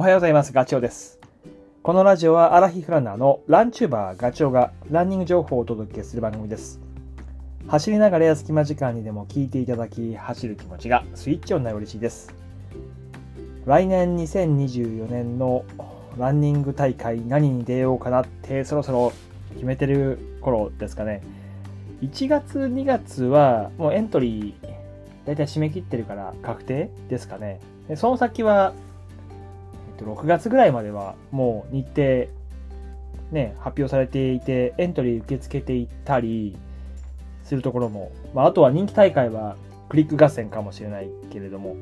おはようございます。ガチョウです。このラジオはアラヒフランナーのランチューバーガチョウがランニング情報をお届けする番組です。走りながらや隙間時間にでも聞いていただき、走る気持ちがスイッチオンにな嬉しいです。来年2024年のランニング大会何に出ようかなってそろそろ決めてる頃ですかね。1月2月はもうエントリー大体締め切ってるから確定ですかね。その先はと、6月ぐらいまではもう日程、ね、発表されていて、エントリー受け付けていたりするところも、まあ、あとは人気大会はクリック合戦かもしれないけれども、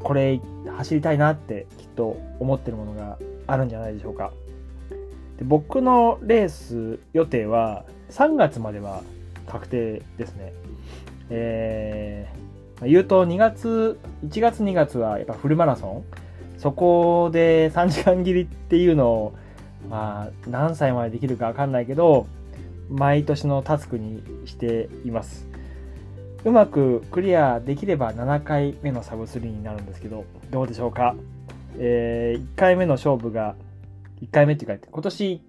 これ走りたいなってきっと思ってるものがあるんじゃないでしょうか。で僕のレース予定は3月までは確定ですね。えー、言うと2月、1月2月はやっぱフルマラソンそこで3時間切りっていうのを、まあ、何歳までできるかわかんないけど、毎年のタスクにしています。うまくクリアできれば7回目のサブ3になるんですけど、どうでしょうか？えー、1回目の勝負が、1回目っていうか、今年、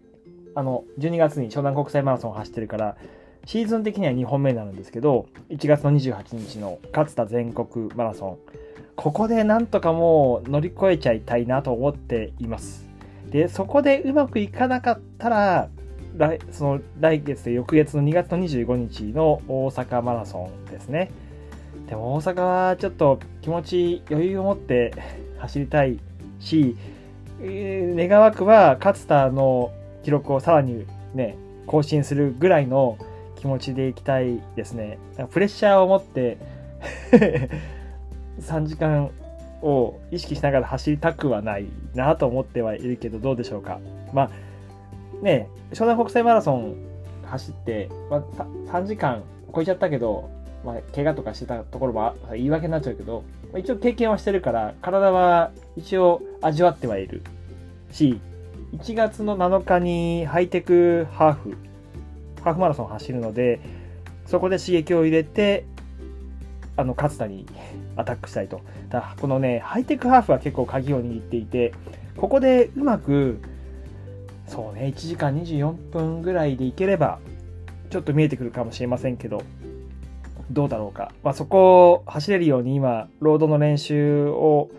あの、12月に湘南国際マラソンを走ってるから、シーズン的には2本目になるんですけど、1月の28日の勝田全国マラソン。ここでなんとかもう乗り越えちゃいたいなと思っています。で、そこでうまくいかなかったら、来その来月で翌月の2月の25日の大阪マラソンですね。でも大阪はちょっと気持ち余裕を持って走りたいし、えー、願わくは勝田の記録をさらにね、更新するぐらいの気持ちでいきたいですね。プレッシャーを持って3時間を意識しながら走りたくはないなと思ってはいるけど、どうでしょうか。まあ、ね、湘南国際マラソン走って、まあ、3時間超えちゃったけど、まあ、怪我とかしてたところも言い訳になっちゃうけど、まあ、一応経験はしてるから、体は一応味わってはいるし、1月の7日にハイテクハーフ、ハーフマラソン走るので、そこで刺激を入れて、あの勝田にアタックしたいと。だこのね、ハイテクハーフは結構鍵を握っていて、ここでうまく、そうね、1時間24分ぐらいでいければ、ちょっと見えてくるかもしれませんけど、どうだろうか。まあ、そこを走れるように今、ロードの練習を、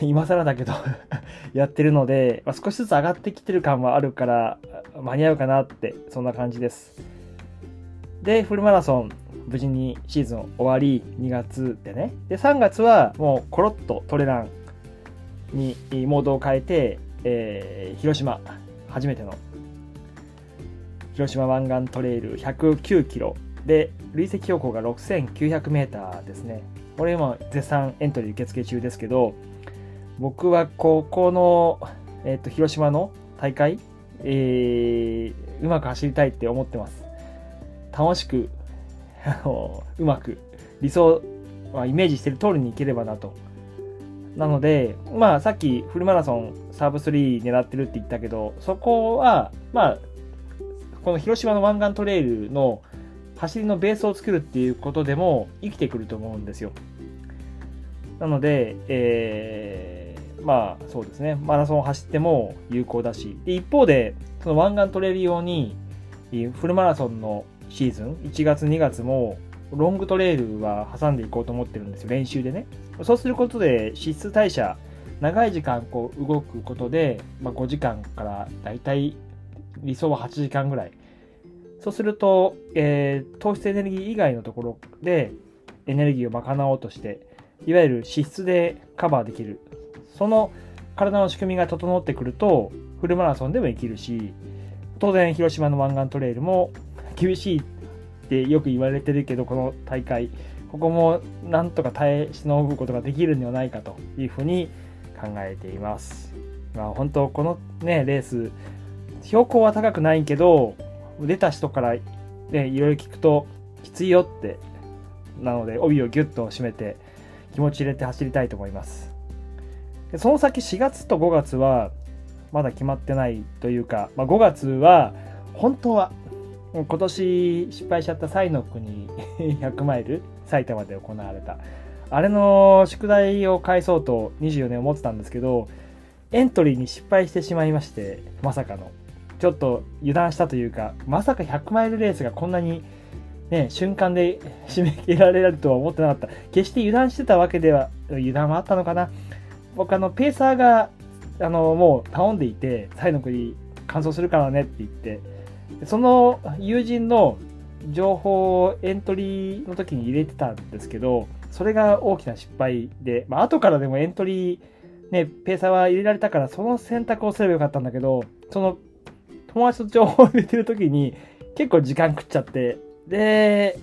今更だけど やってるので、まあ、少しずつ上がってきてる感はあるから、間に合うかなって、そんな感じです。で、フルマラソン、無事にシーズン終わり、2月でね。で、3月はもうコロッとトレランにモードを変えて、えー、広島、初めての広島湾岸トレイル109キロで、累積標高が6900メーターですね。これ今絶賛エントリー受付中ですけど、僕はここの、えっ、ー、と、広島の大会、えー、うまく走りたいって思ってます。楽しく うまく理想はイメージしてる通りにいければなと。なので、まあさっきフルマラソンサーブ3狙ってるって言ったけど、そこは、まあ、この広島の湾岸トレイルの走りのベースを作るっていうことでも生きてくると思うんですよ。なので、えー、まあそうですね、マラソンを走っても有効だし、で一方で、その湾岸トレイル用にフルマラソンのシーズン、1月2月もロングトレイルは挟んでいこうと思ってるんですよ、練習でね。そうすることで脂質代謝、長い時間こう動くことで、まあ、5時間からだいたい理想は8時間ぐらい。そうすると、えー、糖質エネルギー以外のところでエネルギーを賄おうとして、いわゆる脂質でカバーできる。その体の仕組みが整ってくると、フルマラソンでも生きるし、当然広島の湾岸トレイルも厳しいってよく言われてるけど、この大会、ここもなんとか耐え忍ぶことができるんではないかというふうに考えています。まあ、本当、このね、レース、標高は高くないけど、出た人からね、いろいろ聞くと、きついよって、なので、帯をギュッと締めて、気持ち入れて走りたいと思います。でその先4月と5月は、まだ決まってないというか、まあ、5月は、本当は今年失敗しちゃったサイの国100マイル埼玉で行われたあれの宿題を返そうと24年思ってたんですけどエントリーに失敗してしまいましてまさかのちょっと油断したというかまさか100マイルレースがこんなにね、瞬間で 締め切られるとは思ってなかった。決して油断してたわけでは、油断はあったのかな。僕、あの、ペーサーが、あの、もう頼んでいて、サイの国完走するからねって言って、その友人の情報をエントリーの時に入れてたんですけど、それが大きな失敗で、まあ、後からでもエントリー、ね、ペーサーは入れられたから、その選択をすればよかったんだけど、その友達と情報を入れてる時に結構時間食っちゃって、で、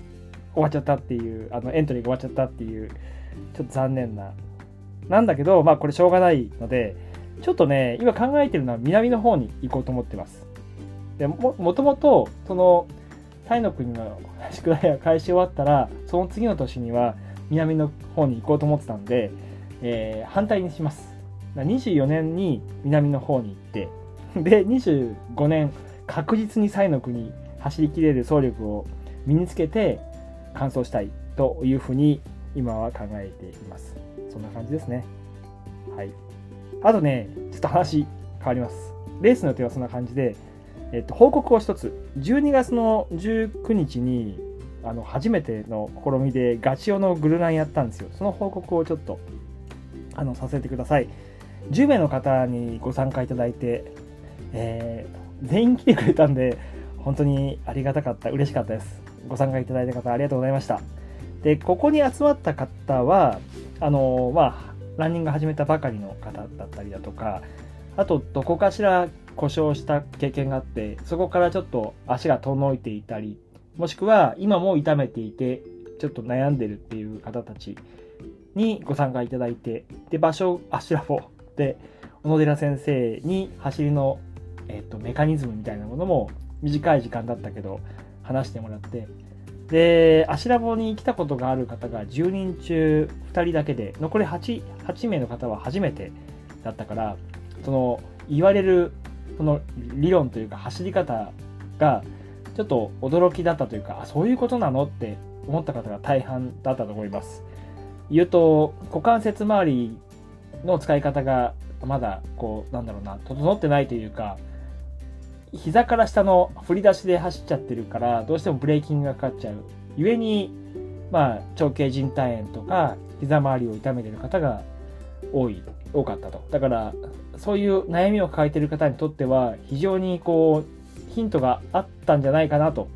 終わっちゃったっていう、あの、エントリーが終わっちゃったっていう、ちょっと残念な。なんだけど、まあこれしょうがないので、ちょっとね、今考えてるのは南の方に行こうと思ってます。でも、ともと、その、タイの国の宿題が開始終わったら、その次の年には南の方に行こうと思ってたんで、えー、反対にします。24年に南の方に行って、で、25年、確実にサイの国走りきれる走力を身につけて完走したいというふうに今は考えています。そんな感じですね。はい。あとね、ちょっと話変わります。レースの予定はそんな感じで、えっと、報告を一つ。12月の19日に、あの、初めての試みでガチ用のグルランやったんですよ。その報告をちょっと、あの、させてください。10名の方にご参加いただいて、えー、全員来てくれたんで、本当にありがたかった、嬉しかったです。ご参加いただいた方ありがとうございました。で、ここに集まった方は、あの、まあ、ランニング始めたばかりの方だったりだとか、あと、どこかしら故障した経験があって、そこからちょっと足が遠のいていたり、もしくは今も痛めていて、ちょっと悩んでるっていう方たちにご参加いただいて、で、場所、アシュラフォで、小野寺先生に走りの、えっと、メカニズムみたいなものも短い時間だったけど、話してもらって、で、アシラボに来たことがある方が10人中2人だけで、残り 8, 8名の方は初めてだったから、その、言われる、その理論というか走り方が、ちょっと驚きだったというか、あ、そういうことなのって思った方が大半だったと思います。言うと、股関節周りの使い方がまだ、こう、なんだろうな、整ってないというか、膝から下の振り出しで走っちゃってるから、どうしてもブレーキングがかかっちゃう。故に、まあ、長径靭帯炎とか、膝周りを痛めてる方が多い、多かったと。だから、そういう悩みを抱えている方にとっては、非常にこう、ヒントがあったんじゃないかなと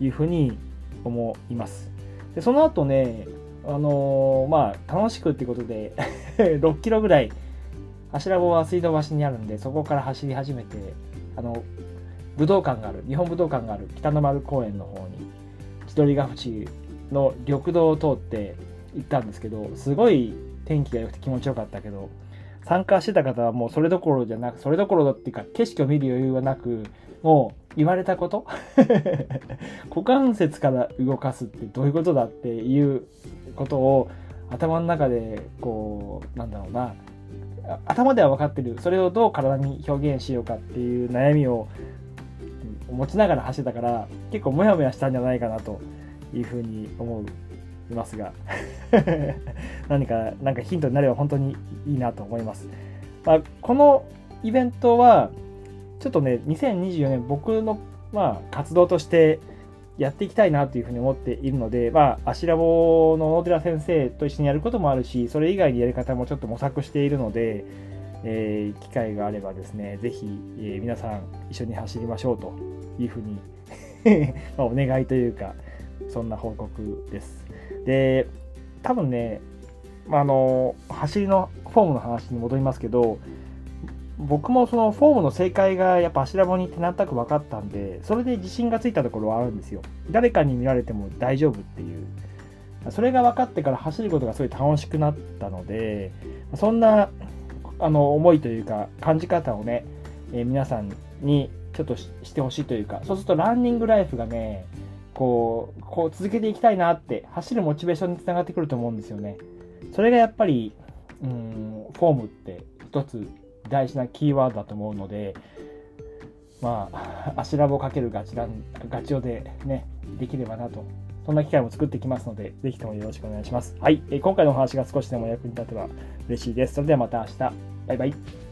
いうふうに思います。で、その後ね、あのー、まあ、楽しくってことで 6キロぐらい、柱棒は水道橋にあるんで、そこから走り始めて、あの、武道館がある、日本武道館がある北の丸公園の方に、千鳥ヶ淵の緑道を通って行ったんですけど、すごい天気が良くて気持ちよかったけど、参加してた方はもうそれどころじゃなく、それどころだっていうか、景色を見る余裕はなく、もう言われたこと？股関節から動かすってどういうことだっていうことを頭の中で、こう、なんだろうな、頭では分かってる、それをどう体に表現しようかっていう悩みを持ちながら走ったから、結構モヤモヤしたんじゃないかなというふうに思う。いますが 何か、なんかヒントになれば本当にいいなと思います。まあ、このイベントは、ちょっとね、2024年僕の、まあ、活動としてやっていきたいなというふうに思っているので、まあ、アシラボの大寺先生と一緒にやることもあるし、それ以外にやり方もちょっと模索しているので、えー、機会があればですね、ぜひ、えー、皆さん一緒に走りましょうというふうに まお願いというか、そんな報告です。で、多分ね、あの、走りのフォームの話に戻りますけど、僕もそのフォームの正解がやっぱ柱棒にってなんとなく分かったんで、それで自信がついたところはあるんですよ。誰かに見られても大丈夫っていう。それが分かってから走ることがすごい楽しくなったので、そんなあの思いというか感じ方をね、えー、皆さんにちょっとしてほしいというか、そうするとランニングライフがね、こう、こう続けていきたいなって、走るモチベーションにつながってくると思うんですよね。それがやっぱり、うん、フォームって一つ大事なキーワードだと思うので、まあ、足ラボかけるガチラン、ガチオでね、できればなと。そんな機会も作ってきますので、ぜひともよろしくお願いします。はい。え今回のお話が少しでも役に立てば嬉しいです。それではまた明日。バイバイ。